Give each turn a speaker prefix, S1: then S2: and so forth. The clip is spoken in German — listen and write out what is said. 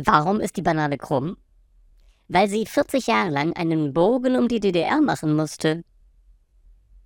S1: Warum ist die Banane krumm? Weil sie 40 Jahre lang einen Bogen um die DDR machen musste.